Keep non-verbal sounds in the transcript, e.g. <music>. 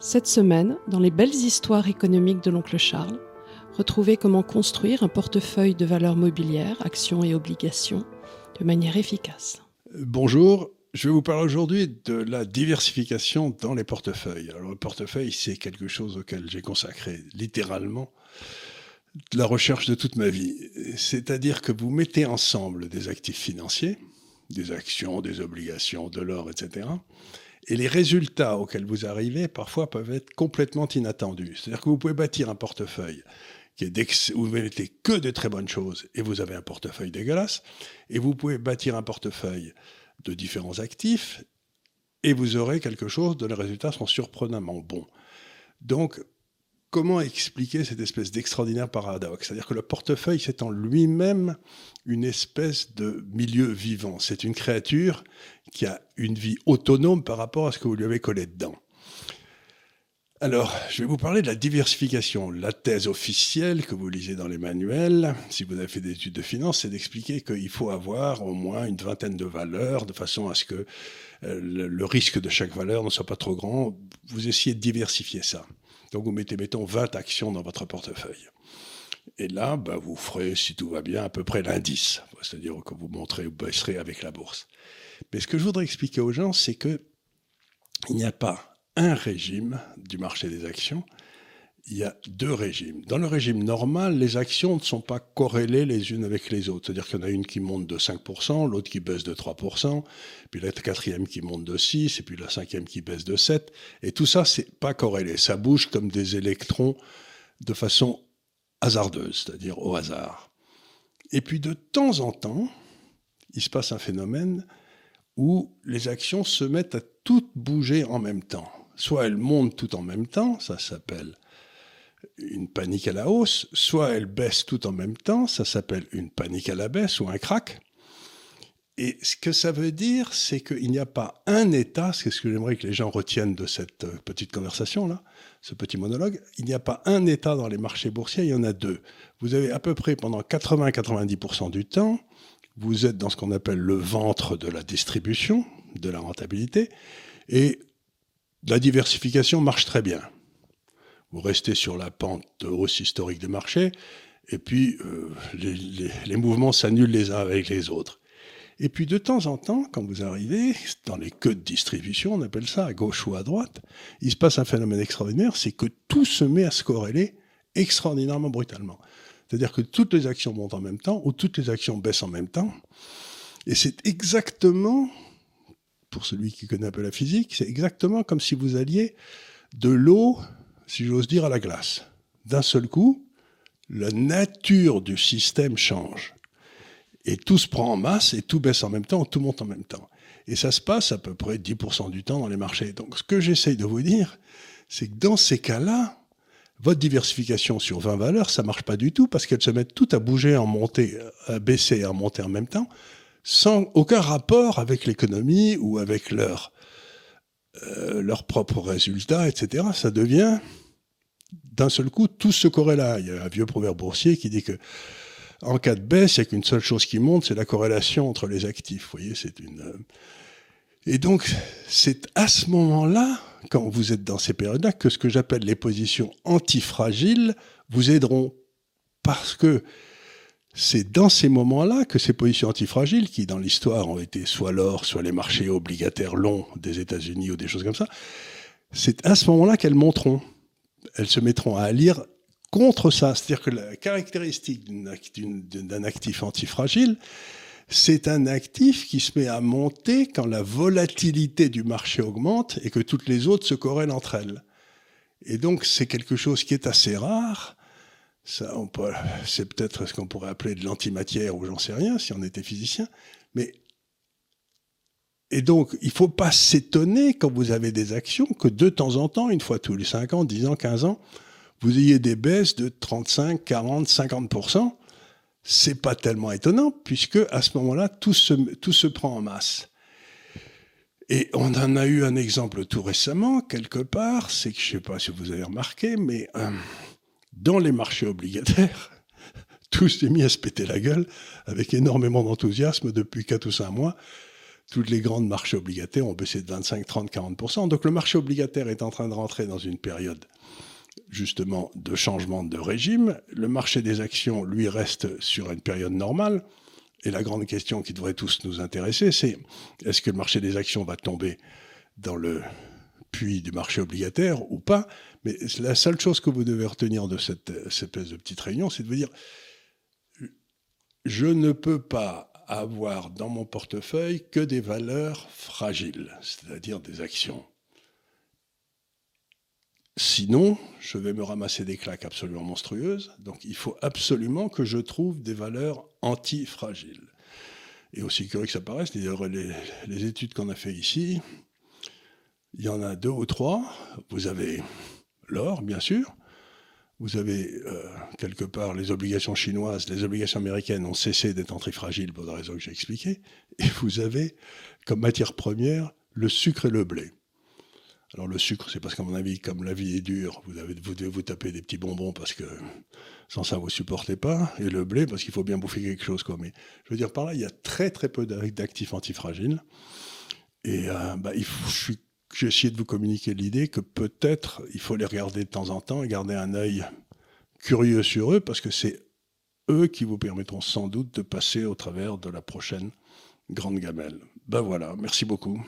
Cette semaine, dans les belles histoires économiques de l'oncle Charles, retrouvez comment construire un portefeuille de valeurs mobilières, actions et obligations de manière efficace. Bonjour, je vais vous parler aujourd'hui de la diversification dans les portefeuilles. Alors le portefeuille, c'est quelque chose auquel j'ai consacré littéralement la recherche de toute ma vie. C'est-à-dire que vous mettez ensemble des actifs financiers, des actions, des obligations, de l'or, etc. Et les résultats auxquels vous arrivez, parfois, peuvent être complètement inattendus. C'est-à-dire que vous pouvez bâtir un portefeuille qui est où vous mettez que de très bonnes choses et vous avez un portefeuille dégueulasse. Et vous pouvez bâtir un portefeuille de différents actifs et vous aurez quelque chose dont les résultats sont surprenamment bons. Donc, comment expliquer cette espèce d'extraordinaire paradoxe? C'est-à-dire que le portefeuille, c'est en lui-même une espèce de milieu vivant. C'est une créature qui a une vie autonome par rapport à ce que vous lui avez collé dedans. Alors, je vais vous parler de la diversification. La thèse officielle que vous lisez dans les manuels, si vous avez fait des études de finance, c'est d'expliquer qu'il faut avoir au moins une vingtaine de valeurs de façon à ce que euh, le risque de chaque valeur ne soit pas trop grand. Vous essayez de diversifier ça. Donc vous mettez, mettons, 20 actions dans votre portefeuille. Et là, bah, vous ferez, si tout va bien, à peu près l'indice. C'est-à-dire que vous montrez, vous baisserez avec la bourse. Mais ce que je voudrais expliquer aux gens, c'est que il n'y a pas un régime du marché des actions, il y a deux régimes. Dans le régime normal, les actions ne sont pas corrélées les unes avec les autres. C'est-à-dire qu'il y en a une qui monte de 5%, l'autre qui baisse de 3%, puis la quatrième qui monte de 6, et puis la cinquième qui baisse de 7. Et tout ça, c'est pas corrélé. Ça bouge comme des électrons de façon hasardeuse, c'est-à-dire au hasard. Et puis de temps en temps, il se passe un phénomène où les actions se mettent à toutes bouger en même temps. Soit elles montent toutes en même temps, ça s'appelle une panique à la hausse, soit elle baisse tout en même temps, ça s'appelle une panique à la baisse ou un crack. Et ce que ça veut dire, c'est qu'il n'y a pas un État, c'est ce que j'aimerais que les gens retiennent de cette euh, petite conversation-là, ce petit monologue, il n'y a pas un État dans les marchés boursiers, il y en a deux. Vous avez à peu près pendant 80-90% du temps, vous êtes dans ce qu'on appelle le ventre de la distribution, de la rentabilité, et la diversification marche très bien vous restez sur la pente de hausse historique des marchés, et puis euh, les, mouvements s'annulent les uns avec les autres. Et puis de temps en temps, quand vous arrivez dans les queues de distribution, on appelle ça à gauche ou à droite, il se passe un phénomène extraordinaire, c'est que tout se met à se corréler extraordinairement brutalement. C'est-à-dire que toutes les actions montent en même temps ou toutes les actions baissent en même temps. Et c'est exactement, pour celui qui connaît un peu la physique, c'est exactement comme si vous alliez de l'eau si j'ose dire, à la glace. D'un seul coup, la nature du système change. Et tout se prend en masse et tout baisse en même temps, tout monte en même temps. Et ça se passe à peu près 10% du temps dans les marchés. Donc ce que j'essaye de vous dire, c'est que dans ces cas-là, votre diversification sur 20 valeurs, ça marche pas du tout parce qu'elles se mettent toutes à bouger, en monter, à baisser et à monter en même temps, sans aucun rapport avec l'économie ou avec leur, euh, leurs propres résultats, etc. Ça devient d'un seul coup, tout se corrèle. Il y a un vieux proverbe boursier qui dit que en cas de baisse, il n'y a qu'une seule chose qui monte, c'est la corrélation entre les actifs. Vous voyez, c'est une. Euh, et donc, c'est à ce moment-là, quand vous êtes dans ces périodes-là, que ce que j'appelle les positions antifragiles vous aideront. Parce que c'est dans ces moments-là que ces positions antifragiles, qui dans l'histoire ont été soit l'or, soit les marchés obligataires longs des États-Unis ou des choses comme ça, c'est à ce moment-là qu'elles monteront elles se mettront à lire contre ça. C'est-à-dire que la caractéristique d'un actif antifragile, c'est un actif qui se met à monter quand la volatilité du marché augmente et que toutes les autres se corrèlent entre elles. Et donc, c'est quelque chose qui est assez rare. Ça, c'est peut-être ce qu'on pourrait appeler de l'antimatière ou j'en sais rien si on était physicien. Mais et donc, il ne faut pas s'étonner quand vous avez des actions que de temps en temps, une fois tous les 5 ans, 10 ans, 15 ans, vous ayez des baisses de 35, 40, 50%. C'est pas tellement étonnant puisque à ce moment-là, tout se, tout se prend en masse. Et on en a eu un exemple tout récemment, quelque part, c'est que je ne sais pas si vous avez remarqué, mais euh, dans les marchés obligataires, <laughs> tout s'est mis à se péter la gueule avec énormément d'enthousiasme depuis 4 ou 5 mois toutes les grandes marchés obligataires ont baissé de 25, 30, 40%. Donc le marché obligataire est en train de rentrer dans une période justement de changement de régime. Le marché des actions, lui, reste sur une période normale. Et la grande question qui devrait tous nous intéresser, c'est est-ce que le marché des actions va tomber dans le puits du marché obligataire ou pas Mais la seule chose que vous devez retenir de cette, espèce de petite réunion, c'est de vous dire je ne peux pas avoir dans mon portefeuille que des valeurs fragiles, c'est-à-dire des actions. Sinon, je vais me ramasser des claques absolument monstrueuses. Donc, il faut absolument que je trouve des valeurs anti-fragiles. Et aussi curieux que ça paraisse, les, les études qu'on a fait ici, il y en a deux ou trois. Vous avez l'or, bien sûr. Vous avez euh, quelque part les obligations chinoises, les obligations américaines ont cessé d'être anti-fragiles pour des raisons que j'ai expliquées. Et vous avez comme matière première le sucre et le blé. Alors le sucre, c'est parce qu'à mon avis, comme la vie est dure, vous, devez vous taper des petits bonbons parce que sans ça, vous ne supportez pas. Et le blé, parce qu'il faut bien bouffer quelque chose. Mais je veux dire, par là, il y a très très peu d'actifs antifragiles. Et euh, bah, il j'ai essayé de vous communiquer l'idée que peut-être il faut les regarder de temps en temps et garder un œil curieux sur eux parce que c'est eux qui vous permettront sans doute de passer au travers de la prochaine grande gamelle. Ben voilà, merci beaucoup.